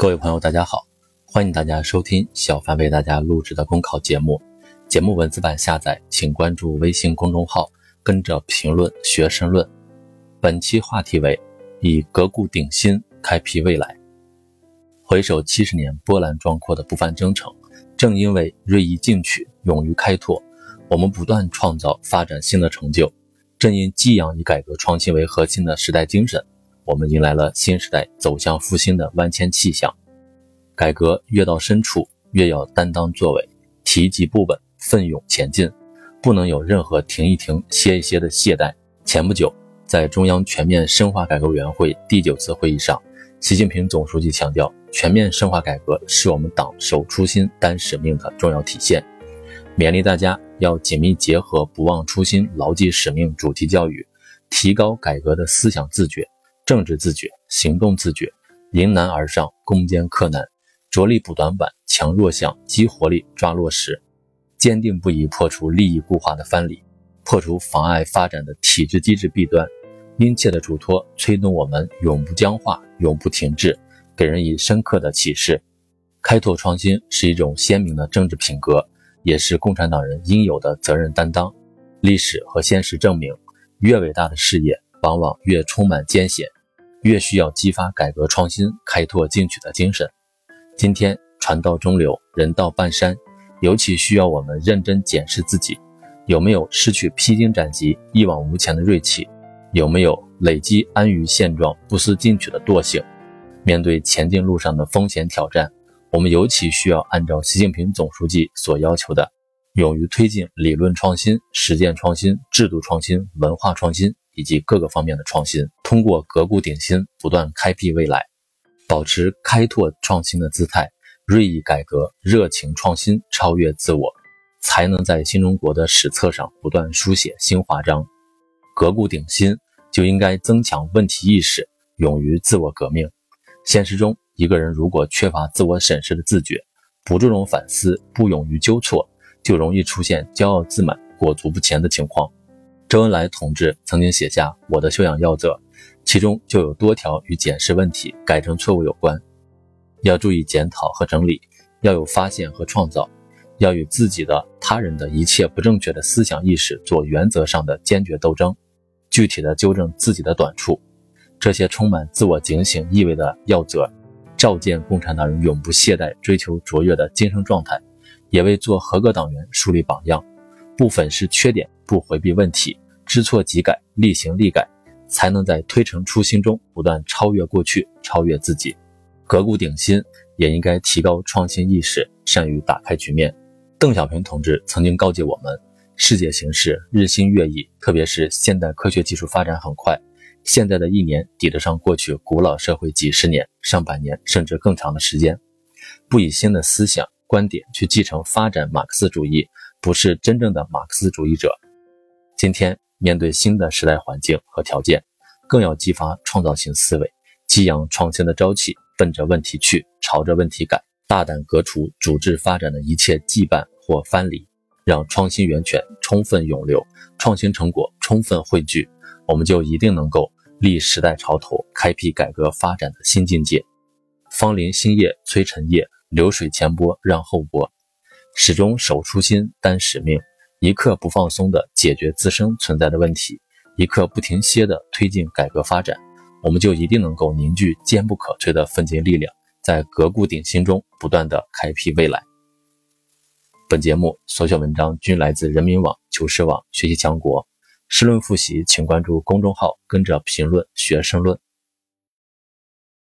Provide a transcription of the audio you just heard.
各位朋友，大家好，欢迎大家收听小凡为大家录制的公考节目。节目文字版下载，请关注微信公众号，跟着评论学申论。本期话题为以革故鼎新，开辟未来。回首七十年波澜壮阔的不凡征程，正因为锐意进取、勇于开拓，我们不断创造发展新的成就。正因激扬以改革创新为核心的时代精神。我们迎来了新时代走向复兴的万千气象。改革越到深处，越要担当作为，提及不稳，奋勇前进，不能有任何停一停、歇一歇的懈怠。前不久，在中央全面深化改革委员会第九次会议上，习近平总书记强调，全面深化改革是我们党守初心、担使命的重要体现，勉励大家要紧密结合“不忘初心、牢记使命”主题教育，提高改革的思想自觉。政治自觉，行动自觉，迎难而上，攻坚克难，着力补短板，强弱项，激活力，抓落实，坚定不移破除利益固化的藩篱，破除妨碍发展的体制机制弊端，殷切的嘱托，催动我们永不僵化，永不停滞，给人以深刻的启示。开拓创新是一种鲜明的政治品格，也是共产党人应有的责任担当。历史和现实证明，越伟大的事业，往往越充满艰险。越需要激发改革创新、开拓进取的精神。今天船到中流，人到半山，尤其需要我们认真检视自己，有没有失去披荆斩棘、一往无前的锐气，有没有累积安于现状、不思进取的惰性。面对前进路上的风险挑战，我们尤其需要按照习近平总书记所要求的，勇于推进理论创新、实践创新、制度创新、文化创新。以及各个方面的创新，通过革故鼎新，不断开辟未来，保持开拓创新的姿态，锐意改革，热情创新，超越自我，才能在新中国的史册上不断书写新华章。革故鼎新就应该增强问题意识，勇于自我革命。现实中，一个人如果缺乏自我审视的自觉，不注重反思，不勇于纠错，就容易出现骄傲自满、裹足不前的情况。周恩来同志曾经写下《我的修养要则》，其中就有多条与检视问题、改正错误有关。要注意检讨和整理，要有发现和创造，要与自己的、他人的一切不正确的思想意识做原则上的坚决斗争，具体的纠正自己的短处。这些充满自我警醒意味的要则，照见共产党人永不懈怠、追求卓越的精神状态，也为做合格党员树立榜样。不粉饰缺点。不回避问题，知错即改，立行立改，才能在推陈出新中不断超越过去，超越自己。革故鼎新也应该提高创新意识，善于打开局面。邓小平同志曾经告诫我们：世界形势日新月异，特别是现代科学技术发展很快，现在的一年抵得上过去古老社会几十年、上百年甚至更长的时间。不以新的思想观点去继承发展马克思主义，不是真正的马克思主义者。今天面对新的时代环境和条件，更要激发创造性思维，激扬创新的朝气，奔着问题去，朝着问题改，大胆革除主治发展的一切羁绊或藩篱，让创新源泉充分涌流，创新成果充分汇聚，我们就一定能够立时代潮头，开辟改革发展的新境界。芳林新叶催陈叶，流水前波让后波，始终守初心，担使命。一刻不放松地解决自身存在的问题，一刻不停歇地推进改革发展，我们就一定能够凝聚坚不可摧的奋进力量，在革故鼎新中不断地开辟未来。本节目所选文章均来自人民网、求是网、学习强国。试论复习，请关注公众号，跟着评论学申论。